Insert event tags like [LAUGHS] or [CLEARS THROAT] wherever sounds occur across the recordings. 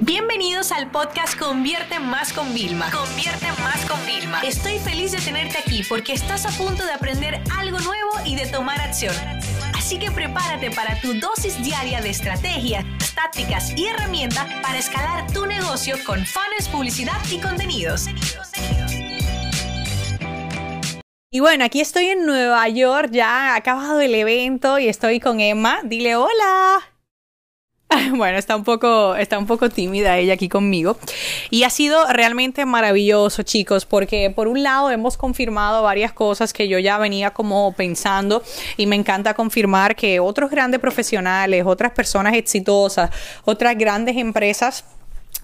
Bienvenidos al podcast Convierte Más con Vilma. Convierte Más con Vilma. Estoy feliz de tenerte aquí porque estás a punto de aprender algo nuevo y de tomar acción. Así que prepárate para tu dosis diaria de estrategias, tácticas y herramientas para escalar tu negocio con fans, publicidad y contenidos. Y bueno, aquí estoy en Nueva York, ya ha acabado el evento y estoy con Emma. Dile hola. [LAUGHS] Bueno, está un poco, está un poco tímida ella aquí conmigo. Y ha sido realmente maravilloso, chicos, porque por un lado hemos confirmado varias cosas que yo ya venía como pensando y me encanta confirmar que otros grandes profesionales, otras personas exitosas, otras grandes empresas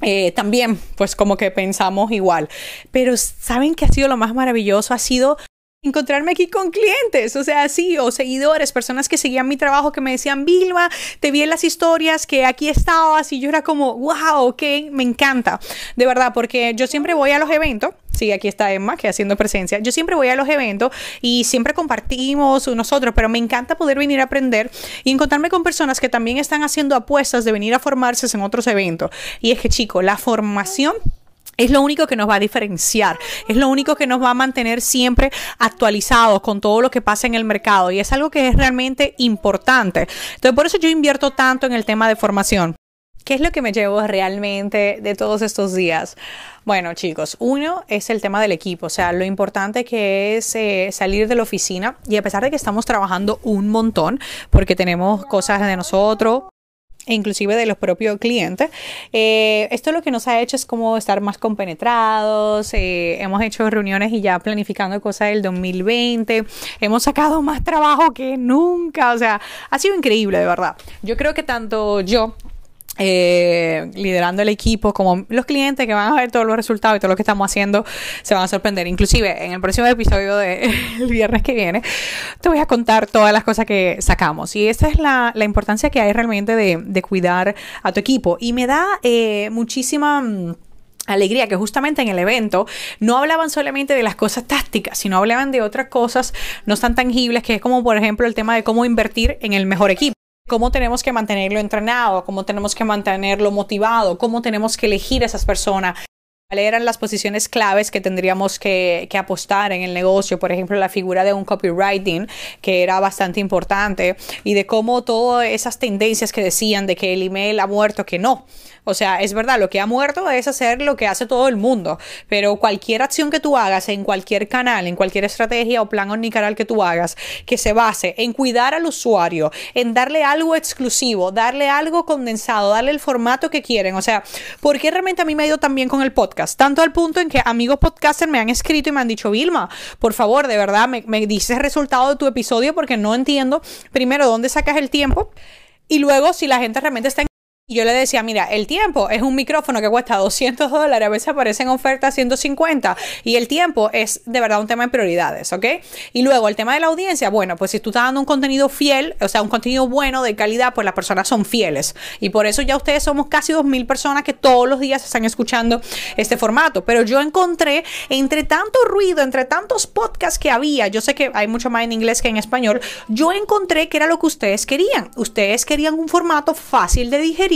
eh, también, pues como que pensamos igual. Pero ¿saben qué ha sido lo más maravilloso? Ha sido encontrarme aquí con clientes, o sea, sí, o seguidores, personas que seguían mi trabajo, que me decían, Vilma, te vi en las historias, que aquí estabas, y yo era como, wow, ok, me encanta, de verdad, porque yo siempre voy a los eventos, sí, aquí está Emma, que haciendo presencia, yo siempre voy a los eventos y siempre compartimos nosotros, pero me encanta poder venir a aprender y encontrarme con personas que también están haciendo apuestas de venir a formarse en otros eventos. Y es que, chicos, la formación es lo único que nos va a diferenciar, es lo único que nos va a mantener siempre actualizados con todo lo que pasa en el mercado y es algo que es realmente importante. Entonces, por eso yo invierto tanto en el tema de formación. ¿Qué es lo que me llevo realmente de todos estos días? Bueno, chicos, uno es el tema del equipo, o sea, lo importante que es eh, salir de la oficina y a pesar de que estamos trabajando un montón, porque tenemos cosas de nosotros, e inclusive de los propios clientes. Eh, esto lo que nos ha hecho es como estar más compenetrados, eh, hemos hecho reuniones y ya planificando cosas del 2020, hemos sacado más trabajo que nunca, o sea, ha sido increíble de verdad. Yo creo que tanto yo eh, liderando el equipo, como los clientes que van a ver todos los resultados y todo lo que estamos haciendo, se van a sorprender. Inclusive en el próximo episodio del [LAUGHS] viernes que viene, te voy a contar todas las cosas que sacamos. Y esa es la, importancia que hay realmente de, cuidar a tu equipo. Y me da eh, muchísima mm, alegría que justamente en el evento no hablaban solamente de las cosas tácticas, sino hablaban de otras cosas no tan tangibles, que es como por ejemplo el tema de cómo invertir en el mejor equipo cómo tenemos que mantenerlo entrenado, cómo tenemos que mantenerlo motivado, cómo tenemos que elegir a esas personas. ¿Cuáles eran las posiciones claves que tendríamos que, que, apostar en el negocio? Por ejemplo, la figura de un copywriting, que era bastante importante, y de cómo todas esas tendencias que decían de que el email ha muerto, que no. O sea, es verdad, lo que ha muerto es hacer lo que hace todo el mundo, pero cualquier acción que tú hagas en cualquier canal, en cualquier estrategia o plan omnicanal que tú hagas, que se base en cuidar al usuario, en darle algo exclusivo, darle algo condensado, darle el formato que quieren. O sea, ¿por qué realmente a mí me ha ido tan bien con el podcast? Tanto al punto en que amigos podcasters me han escrito y me han dicho, Vilma, por favor, de verdad, me, me dices resultado de tu episodio porque no entiendo, primero, dónde sacas el tiempo. Y luego, si la gente realmente está en y yo le decía, mira, el tiempo es un micrófono que cuesta 200 dólares, a veces aparecen ofertas 150 y el tiempo es de verdad un tema de prioridades, ¿ok? Y luego el tema de la audiencia, bueno, pues si tú estás dando un contenido fiel, o sea, un contenido bueno, de calidad, pues las personas son fieles. Y por eso ya ustedes somos casi 2.000 personas que todos los días están escuchando este formato. Pero yo encontré, entre tanto ruido, entre tantos podcasts que había, yo sé que hay mucho más en inglés que en español, yo encontré que era lo que ustedes querían. Ustedes querían un formato fácil de digerir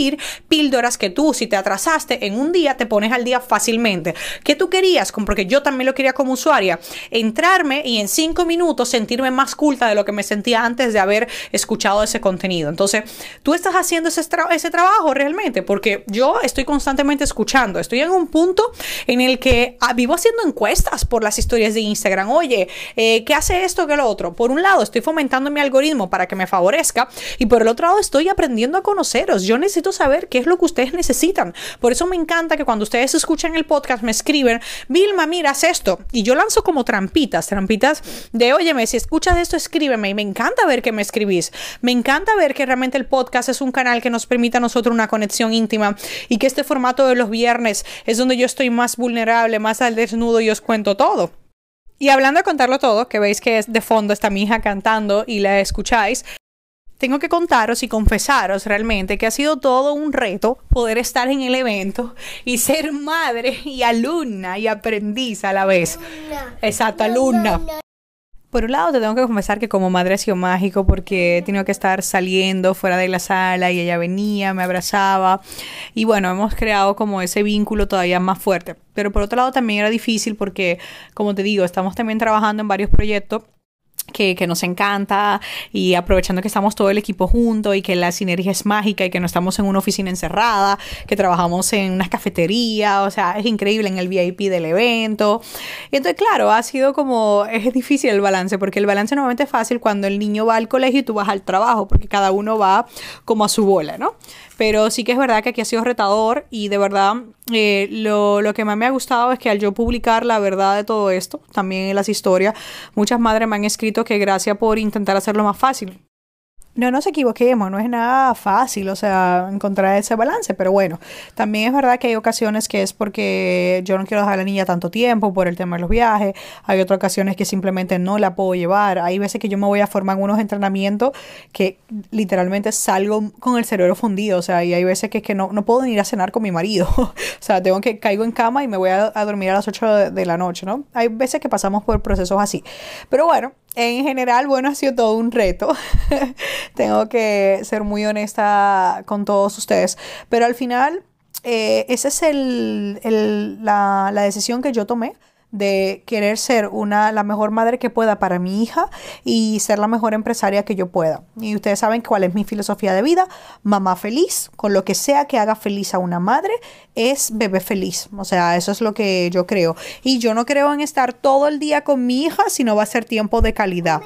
píldoras que tú, si te atrasaste en un día, te pones al día fácilmente. ¿Qué tú querías? Porque yo también lo quería como usuaria. Entrarme y en cinco minutos sentirme más culta de lo que me sentía antes de haber escuchado ese contenido. Entonces, tú estás haciendo ese, ese trabajo realmente, porque yo estoy constantemente escuchando. Estoy en un punto en el que ah, vivo haciendo encuestas por las historias de Instagram. Oye, eh, ¿qué hace esto que lo otro? Por un lado, estoy fomentando mi algoritmo para que me favorezca y por el otro lado, estoy aprendiendo a conoceros. Yo necesito saber qué es lo que ustedes necesitan. Por eso me encanta que cuando ustedes escuchan el podcast me escriben, Vilma, mira, haz esto. Y yo lanzo como trampitas, trampitas de, óyeme, si escuchas esto, escríbeme. Y me encanta ver que me escribís. Me encanta ver que realmente el podcast es un canal que nos permite a nosotros una conexión íntima y que este formato de los viernes es donde yo estoy más vulnerable, más al desnudo y os cuento todo. Y hablando de contarlo todo, que veis que es de fondo está mi hija cantando y la escucháis, tengo que contaros y confesaros realmente que ha sido todo un reto poder estar en el evento y ser madre y alumna y aprendiz a la vez. Exacto, alumna. Por un lado, te tengo que confesar que como madre ha sido mágico porque he tenido que estar saliendo fuera de la sala y ella venía, me abrazaba y bueno, hemos creado como ese vínculo todavía más fuerte. Pero por otro lado también era difícil porque, como te digo, estamos también trabajando en varios proyectos que, que, nos encanta y aprovechando que estamos todo el equipo junto y que la sinergia es mágica y que no estamos en una oficina encerrada, que trabajamos en una cafetería, o sea, es increíble en el VIP del evento. Y entonces, claro, ha sido como, es difícil el balance, porque el balance normalmente es fácil cuando el niño va al colegio y tú vas al trabajo, porque cada uno va como a su bola, ¿no? Pero sí que es verdad que aquí ha sido retador y de verdad eh, lo, lo, que más me ha gustado es que al yo publicar la verdad de todo esto, también en las historias, muchas madres me han escrito que gracias por intentar hacerlo más fácil no nos equivoquemos, no es nada fácil, o sea, encontrar ese balance, pero bueno, también es verdad que hay ocasiones que es porque yo no quiero dejar a la niña tanto tiempo por el tema de los viajes, hay otras ocasiones que simplemente no la puedo llevar, hay veces que yo me voy a formar unos entrenamientos que literalmente salgo con el cerebro fundido, o sea, y hay veces que es que no, no puedo ir a cenar con mi marido, [LAUGHS] o sea, tengo que caigo en cama y me voy a, dormir a las 8 de, de la noche, ¿no? Hay veces que pasamos por procesos así, pero bueno, en general, bueno, ha sido todo un reto. [LAUGHS] Tengo que ser muy honesta con todos ustedes. Pero al final, eh, esa es el, la, la decisión que yo tomé de querer ser una, la mejor madre que pueda para mi hija y ser la mejor empresaria que yo pueda. Y ustedes saben cuál es mi filosofía de vida. Mamá feliz, con lo que sea que haga feliz a una madre, es bebé feliz. O sea, eso es lo que yo creo. Y yo no creo en estar todo el día con mi hija, sino va a ser tiempo de calidad.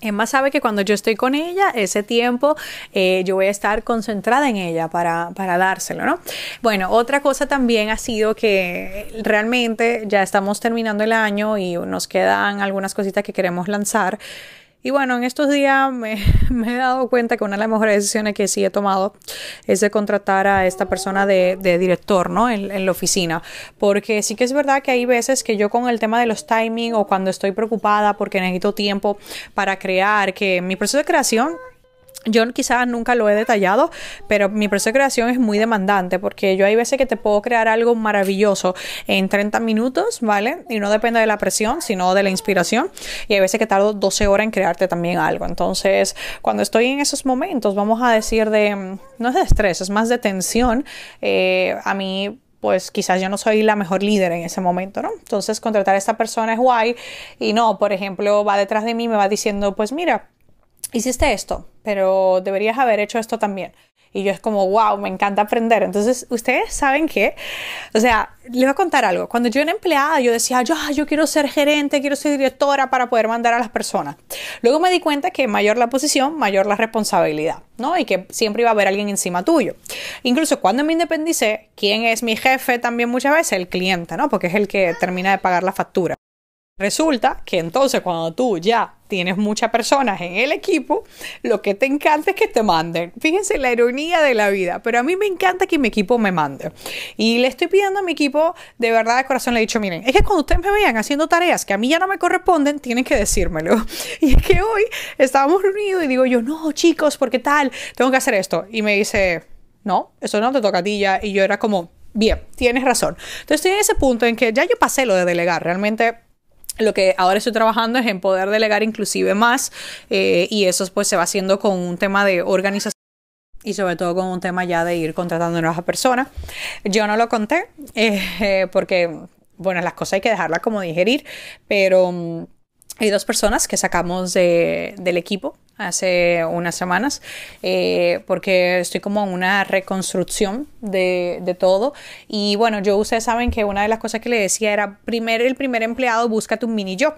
Emma sabe que cuando yo estoy con ella, ese tiempo eh, yo voy a estar concentrada en ella para, para dárselo, ¿no? Bueno, otra cosa también ha sido que realmente ya estamos terminando el año y nos quedan algunas cositas que queremos lanzar. Y bueno, en estos días [LAUGHS] me, he dado cuenta que una de las mejores decisiones que sí he tomado es de contratar a esta persona de, director, ¿no? En, la oficina. Porque sí que es verdad que hay veces que yo con el tema de los timing o cuando estoy preocupada porque necesito tiempo para crear, que mi proceso de creación yo quizás nunca lo he detallado, pero mi proceso de creación es muy demandante porque yo hay veces que te puedo crear algo maravilloso en 30 minutos, ¿vale? Y no depende de la presión, sino de la inspiración. Y hay veces que tardo 12 horas en crearte también algo. Entonces, cuando estoy en esos momentos, vamos a decir de, no es de estrés, es más de tensión, eh, a mí pues quizás yo no soy la mejor líder en ese momento, ¿no? Entonces contratar a esta persona es guay y no, por ejemplo, va detrás de mí me va diciendo, pues mira, hiciste esto, pero deberías haber hecho esto también. Y yo es como, wow, me encanta aprender. Entonces, ustedes saben que, o sea, les voy a contar algo. Cuando yo era empleada, yo decía, yo, yo quiero ser gerente, quiero ser directora para poder mandar a las personas. Luego me di cuenta que mayor la posición, mayor la responsabilidad, ¿no? Y que siempre iba a haber alguien encima tuyo. Incluso cuando me independicé, ¿quién es mi jefe también muchas veces? El cliente, ¿no? Porque es el que termina de pagar la factura. Resulta que entonces cuando tú ya tienes muchas personas en el equipo, lo que te encanta es que te manden. Fíjense la ironía de la vida, pero a mí me encanta que mi equipo me mande. Y le estoy pidiendo a mi equipo, de verdad de corazón le he dicho, miren, es que cuando ustedes me vean haciendo tareas que a mí ya no me corresponden, tienen que decírmelo. [LAUGHS] Y es que hoy estábamos reunidos y digo yo, no, chicos, ¿por qué tal? Tengo que hacer esto. Y me dice, no, eso no te toca a ti ya. Y yo era como, bien, tienes razón. Entonces estoy en ese punto en que ya yo pasé lo de delegar. Realmente lo que ahora estoy trabajando es en poder delegar inclusive más eh, y eso pues se va haciendo con un tema de organización y sobre todo con un tema ya de ir contratando nuevas personas. Yo no lo conté [LAUGHS] eh, porque, bueno, las cosas hay que dejarlas como digerir, pero mm, hay dos personas que sacamos de, del equipo hace unas semanas, eh, porque estoy como en una reconstrucción de, de, todo. Y bueno, yo ustedes saben que una de las cosas que le decía era, primero el primer empleado, búscate un mini yo.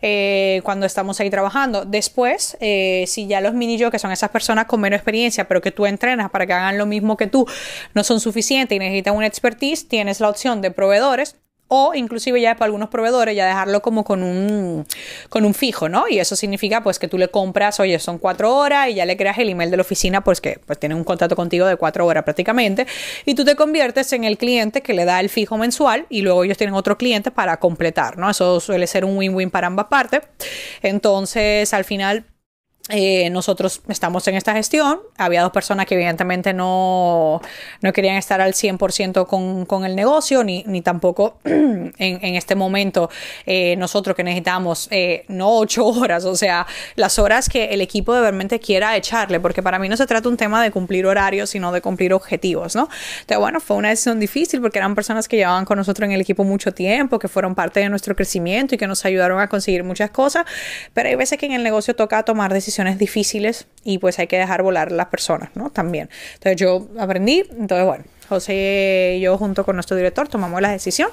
Eh, cuando estamos ahí trabajando. Después, eh, si ya los mini yo, que son esas personas con menos experiencia, pero que tú entrenas para que hagan lo mismo que tú, no son suficientes y necesitan una expertise, tienes la opción de proveedores o inclusive ya para algunos proveedores ya dejarlo como con un, con un fijo, ¿no? Y eso significa pues que tú le compras, oye, son cuatro horas y ya le creas el email de la oficina, pues que pues tiene un contrato contigo de cuatro horas prácticamente y tú te conviertes en el cliente que le da el fijo mensual y luego ellos tienen otro cliente para completar, ¿no? Eso suele ser un win-win para ambas partes. Entonces, al final eh, nosotros estamos en esta gestión. Había dos personas que evidentemente no, no querían estar al 100% con, con, el negocio, ni, ni tampoco [CLEARS THROAT] en, en, este momento eh, nosotros que necesitamos eh, no ocho horas, o sea, las horas que el equipo de realmente quiera echarle, porque para mí no se trata un tema de cumplir horarios, sino de cumplir objetivos, ¿no? Entonces, bueno, fue una decisión difícil porque eran personas que llevaban con nosotros en el equipo mucho tiempo, que fueron parte de nuestro crecimiento y que nos ayudaron a conseguir muchas cosas, pero hay veces que en el negocio toca tomar decisiones difíciles y pues hay que dejar volar las personas, ¿no? También. Entonces yo aprendí, entonces bueno, José y yo junto con nuestro director tomamos la decisión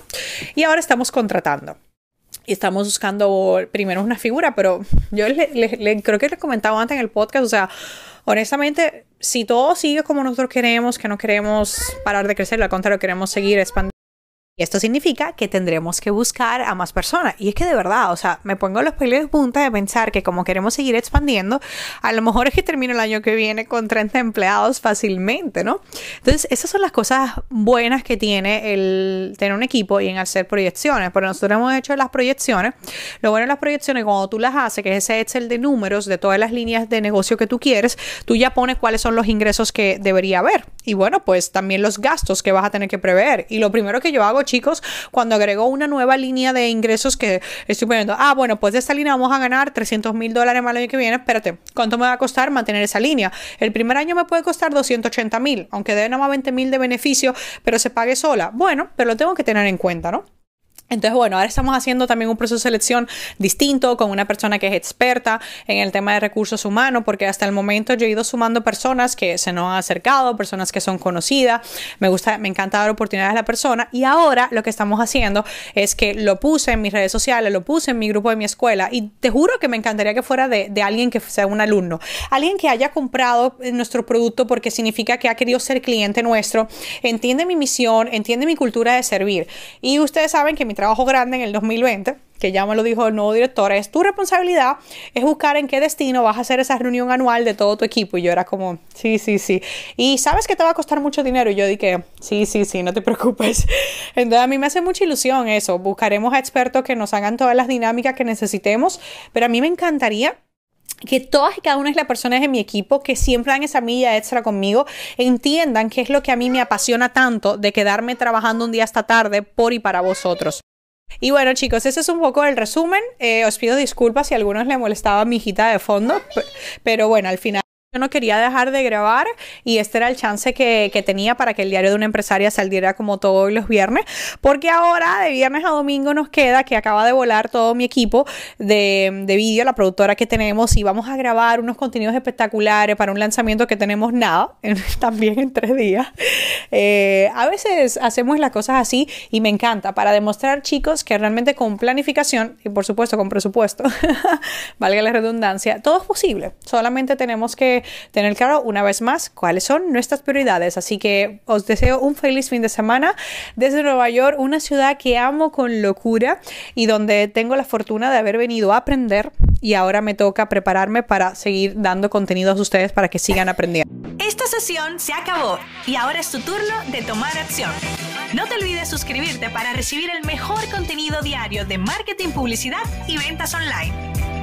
y ahora estamos contratando. Y estamos buscando primero una figura, pero yo le, creo que les comentaba antes en el podcast, o sea, honestamente, si todo sigue como nosotros queremos, que no queremos parar de crecer, al contrario, queremos seguir expandiendo y esto significa que tendremos que buscar a más personas. Y es que de verdad, o sea, me pongo los pelos de punta de pensar que como queremos seguir expandiendo, a lo mejor es que termino el año que viene con 30 empleados fácilmente, ¿no? Entonces, esas son las cosas buenas que tiene el tener un equipo y en hacer proyecciones. Pero nosotros hemos hecho las proyecciones. Lo bueno de las proyecciones, cuando tú las haces, que es ese Excel de números de todas las líneas de negocio que tú quieres, tú ya pones cuáles son los ingresos que debería haber. Y bueno, pues también los gastos que vas a tener que prever. Y lo primero que yo hago, chicos, cuando agrego una nueva línea de ingresos que estoy poniendo, ah, bueno, pues de esta línea vamos a ganar 300 mil dólares más el año que viene, espérate, ¿cuánto me va a costar mantener esa línea? El primer año me puede costar 280 mil, aunque dé nada más 20 mil de beneficio, pero se pague sola. Bueno, pero lo tengo que tener en cuenta, ¿no? Entonces, bueno, ahora estamos haciendo también un proceso de selección distinto con una persona que es experta en el tema de recursos humanos, porque hasta el momento yo he ido sumando personas que se nos han acercado, personas que son conocidas, me gusta, me encanta dar oportunidades a la persona. Y ahora lo que estamos haciendo es que lo puse en mis redes sociales, lo puse en mi grupo de mi escuela y te juro que me encantaría que fuera de, de alguien que sea un alumno, alguien que haya comprado nuestro producto porque significa que ha querido ser cliente nuestro, entiende mi misión, entiende mi cultura de servir. Y ustedes saben que mi trabajo grande en el 2020, que ya me lo dijo el nuevo director, es tu responsabilidad, es buscar en qué destino vas a hacer esa reunión anual de todo tu equipo. Y yo era como, sí, sí, sí. Y sabes que te va a costar mucho dinero. Y yo dije, sí, sí, sí, no te [LAUGHS] preocupes. Entonces a mí me hace mucha ilusión eso. Buscaremos a expertos que nos hagan todas las dinámicas que necesitemos, pero a mí me encantaría que todas y cada una de las personas de mi equipo que siempre dan esa milla extra conmigo entiendan qué es lo que a mí me apasiona tanto de quedarme trabajando un día hasta tarde por y para vosotros. Y bueno chicos, ese es un poco el resumen. Eh, os pido disculpas si a algunos le molestaba mi hijita de fondo, pero bueno, al final... Yo no quería dejar de grabar y este era el chance que, que, tenía para que el diario de una empresaria saliera como todos los viernes, porque ahora de viernes a domingo nos queda que acaba de volar todo mi equipo de, de vídeo, la productora que tenemos, y vamos a grabar unos contenidos espectaculares para un lanzamiento que tenemos nada, [LAUGHS] también en tres días. Eh, a veces hacemos las cosas así y me encanta para demostrar chicos que realmente con planificación y por supuesto con presupuesto, [LAUGHS] valga la redundancia, todo es posible, solamente tenemos tener claro una vez más cuáles son nuestras prioridades. Así que os deseo un feliz fin de semana desde Nueva York, una ciudad que amo con locura y donde tengo la fortuna de haber venido a aprender y ahora me toca prepararme para seguir dando contenidos a ustedes para que sigan aprendiendo. Esta sesión se acabó y ahora es tu turno de tomar acción. No te olvides suscribirte para recibir el mejor contenido diario de marketing, publicidad y ventas online.